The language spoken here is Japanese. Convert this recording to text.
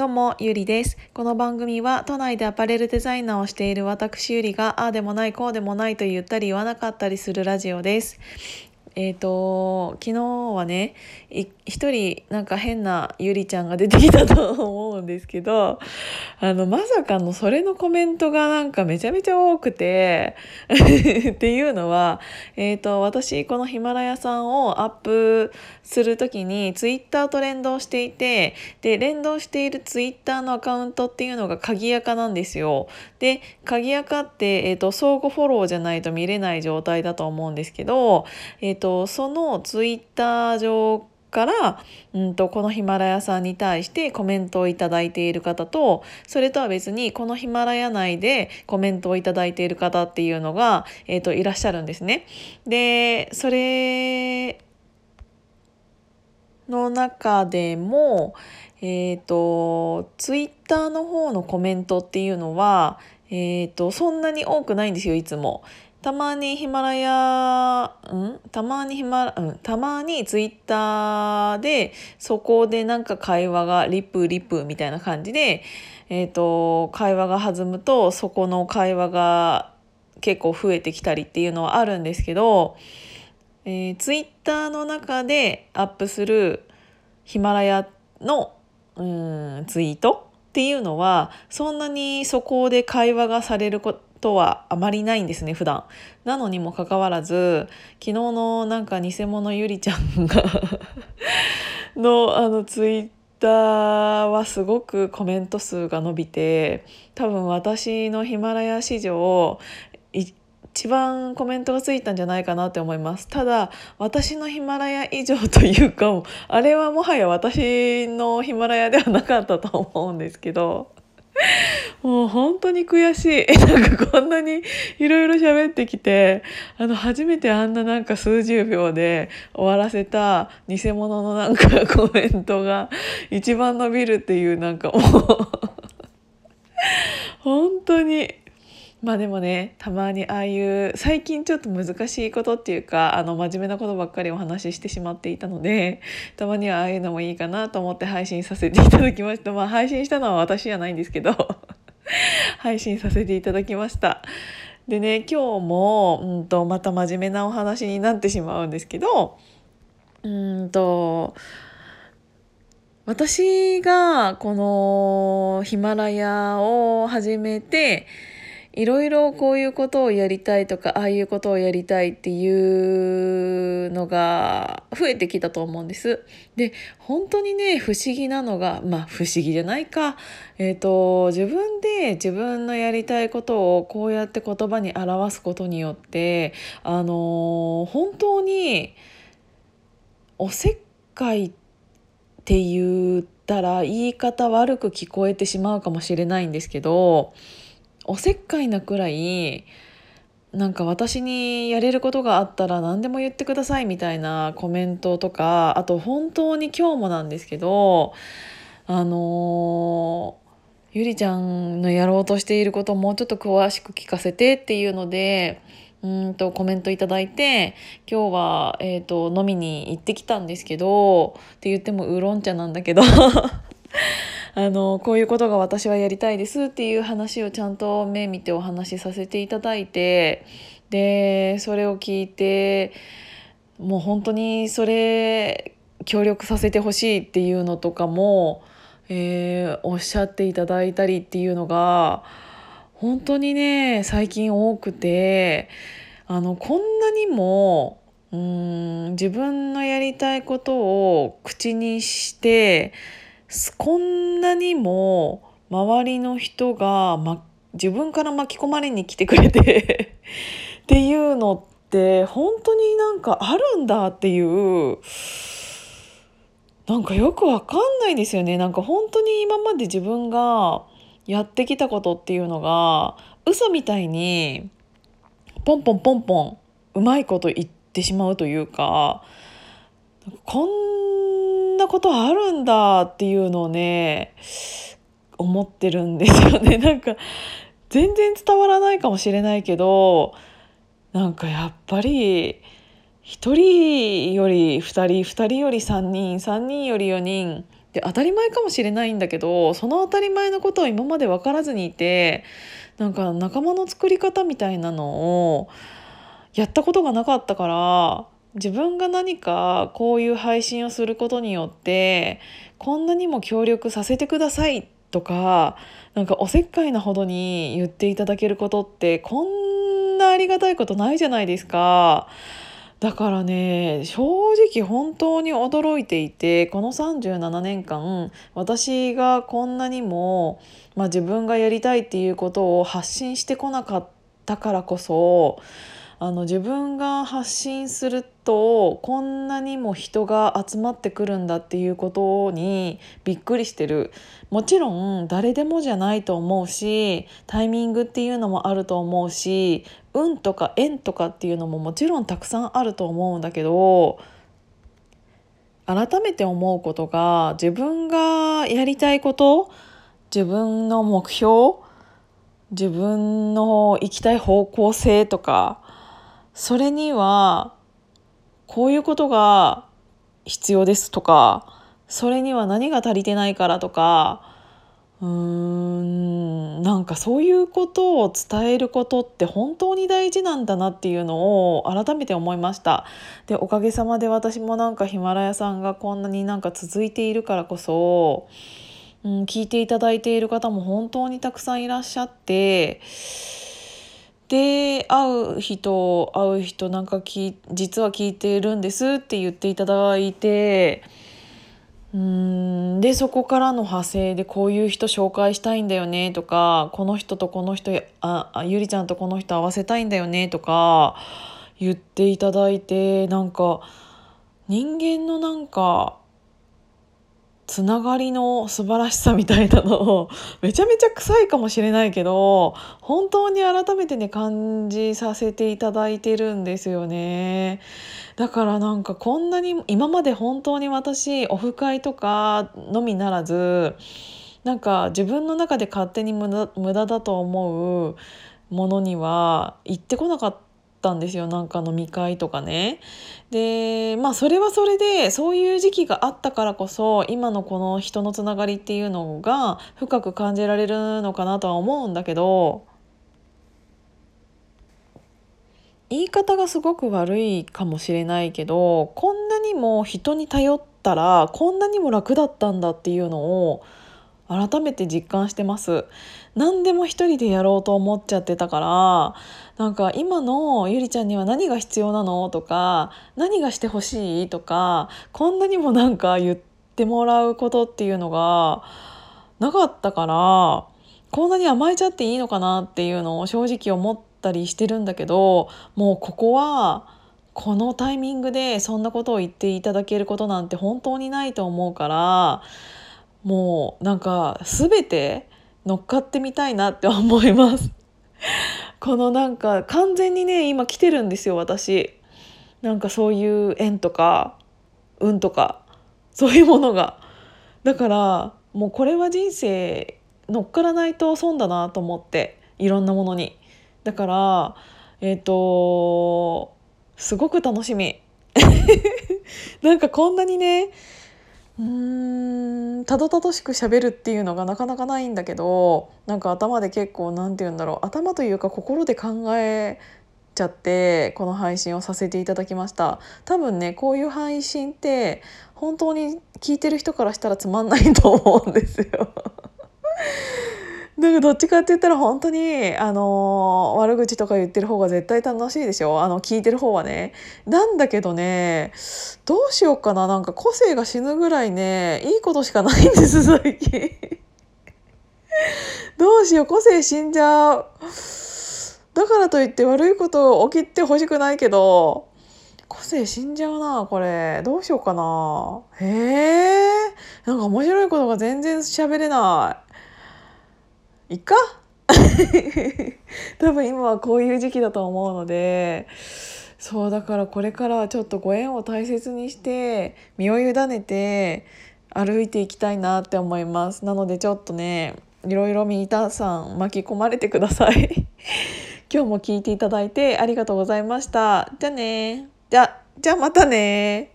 どうも、ゆりです。この番組は都内でアパレルデザイナーをしている私ゆりが、ああでもない、こうでもないと言ったり言わなかったりするラジオです。えっ、と、昨日はね、一人なんか変なゆりちゃんが出てきたと思うんですけど、あの、まさかのそれのコメントがなんかめちゃめちゃ多くてっていうのは、え、ー、と、私、このヒマラヤさんをアップする時にツイッターと連動していて、で、連動しているツイッターのアカウントっていうのが鍵垢なんですよ。で、鍵垢って、え、ー、と、相互フォローじゃないと見れない状態だと思うんですけど、えっ、ー、と、そのツイッター上から、うんと、このヒマラヤさんに対してコメントをいただいている方とそれとは別にこのヒマラヤ内でコメントをいただいている方っていうのが、えーと、いらっしゃるんですね。でそれの中でもえっ、ー、とツイッターの方のコメントっていうのはえーとそんなに多くないんですよいつも。たまにヒマラヤ、うん？たまにヒマうん、たまにツイッターで、そこでなんか会話がリップリップみたいな感じで、えっ、ー、と、会話が弾むと、そこの会話が結構増えてきたりっていうのはあるんですけど、えー、ツイッターの中でアップするヒマラヤの、うん、ツイートっていうのは、そんなにそこで会話がされることとはあまりないんですね普段。なのにもかかわらず昨日のなんか偽物ゆりちゃんがのあのツイッターはすごくコメント数が伸びて多分私のヒマラヤ史上一番コメントがついたんじゃないかなって思いますただ私のヒマラヤ以上というかあれはもはや私のヒマラヤではなかったと思うんですけどもう本当に悔しい。なんかこんなにいろいろ喋ってきて、あの初めてあんななんか数十秒で終わらせた偽物のなんかコメントが一番伸びるっていうなんかもう本当にまあでもねたまにああいう最近ちょっと難しいことっていうかあの真面目なことばっかりお話ししてしまっていたので たまにはああいうのもいいかなと思って配信させていただきました。まあ配信したのは私じゃないんですけど 配信させていただきました。でね今日も、うんと、また真面目なお話になってしまうんですけどうんと私がこのヒマラヤを始めていろいろこういうことをやりたいとかああいうことをやりたいっていうのが増えてきたと思うんです。で本当にね不思議なのがまあ不思議じゃないか、えーと、自分で自分のやりたいことをこうやって言葉に表すことによってあの本当におせっかいって言ったら言い方悪く聞こえてしまうかもしれないんですけどおせっかいなくらいなんか私にやれることがあったら何でも言ってくださいみたいなコメントとかあと本当に今日もなんですけどあのゆりちゃんのやろうとしていることをもうちょっと詳しく聞かせてっていうのでうんとコメントいただいて今日は、えーと飲みに行ってきたんですけどって言ってもウーロン茶なんだけど。あのこういうことが私はやりたいですっていう話をちゃんと目見てお話しさせていただいてでそれを聞いてもう本当にそれ協力させてほしいっていうのとかも、えー、おっしゃっていただいたりっていうのが本当にね最近多くてあのこんなにもうん自分のやりたいことを口にしてこんなにも周りの人が、ま、自分から巻き込まれに来てくれて っていうのって本当になんかあるんだっていうなんかよくわかんないですよね。なんか本当に今まで自分がやってきたことっていうのが嘘みたいにポンポンポンポンうまいこと言ってしまうというかこんなことあるんだっていうのをね思ってるんですよね。なんか全然伝わらないかもしれないけどなんかやっぱり1人より2人2人より3人3人より4人で当たり前かもしれないんだけどその当たり前のことを今まで分からずにいてなんか仲間の作り方みたいなのをやったことがなかったから自分が何かこういう配信をすることによってこんなにも協力させてくださいとかなんかおせっかいなほどに言っていただけることってこんなありがたいことないじゃないですか。だからね正直本当に驚いていてこの37年間私がこんなにも、まあ、自分がやりたいっていうことを発信してこなかったからこそあの自分が発信するとこんなにも人が集まってくるんだっていうことにびっくりしてる。もちろん誰でもじゃないと思うしタイミングっていうのもあると思うし運とか縁とかっていうのももちろんたくさんあると思うんだけど改めて思うことが自分がやりたいこと自分の目標自分の行きたい方向性とかそれにはこういうことが必要ですとかそれには何が足りてないからとかうーんなんかそういうことを伝えることって本当に大事なんだなっていうのを改めて思いました。でおかげさまで私もなんかヒマラヤさんがこんなになんか続いているからこそ、うん、聞いていただいている方も本当にたくさんいらっしゃってで会う人会う人なんかき実は聞いてるんですって言っていただいてうんでそこからの派生でこういう人紹介したいんだよねとかこの人とこの人あゆりちゃんとこの人合わせたいんだよねとか言っていただいてなんか人間のなんかつながりの素晴らしさみたいなのをめちゃめちゃ臭いかもしれないけど本当に改めてね感じさせていただいてるんですよね。だからなんかこんなに今まで本当に私オフ会とかのみならずなんか自分の中で勝手に無駄無駄だと思うものには行ってこなかったたんですよなんか飲み会とかね。でまあそれはそれでそういう時期があったからこそ今のこの人のつながりっていうのが深く感じられるのかなとは思うんだけど言い方がすごく悪いかもしれないけどこんなにも人に頼ったらこんなにも楽だったんだっていうのを改めて実感してます。何でも一人でやろうと思っちゃってたからなんか今のゆりちゃんには何が必要なのとか何がしてほしいとかこんなにもなんか言ってもらうことっていうのがなかったからこんなに甘えちゃっていいのかなっていうのを正直思ったりしてるんだけどもうここはこのタイミングでそんなことを言っていただけることなんて本当にないと思うからもうなんか全て乗っかってみたいなって思います。このなんか完全にね今来てるんですよ私。なんかそういう縁とか運とかそういうものが。だからもうこれは人生乗っからないと損だなと思っていろんなものに。だからえっ、ー、とすごく楽しみ。なんかこんなにねうーんたどたどしく喋るっていうのがなかなかないんだけどなんか頭で結構何て言うんだろう頭というか心で考えちゃってこの配信をさせていただきました。多分ねこういう配信って本当に聞いてる人からしたらつまんないと思うんですよ。だかどっちかって言ったら本当に、あの悪口とか言ってる方が絶対楽しいでしょ？あの聞いてる方はね。なんだけどねどうしようかな。なんか個性が死ぬぐらいねいいことしかないんです 最近。どうしよう。個性死んじゃう。だからといって悪いことを起きてほしくないけど個性死んじゃうなこれ。どうしようかな。へえんか面白いことが全然喋れない。いっか？多分今はこういう時期だと思うのでそうだからこれからはちょっとご縁を大切にして身を委ねて歩いていきたいなって思います。なのでちょっとねいろいろ皆さん巻き込まれてください。今日も聞いていただいてありがとうございました。じゃあね。じゃじゃあまたね。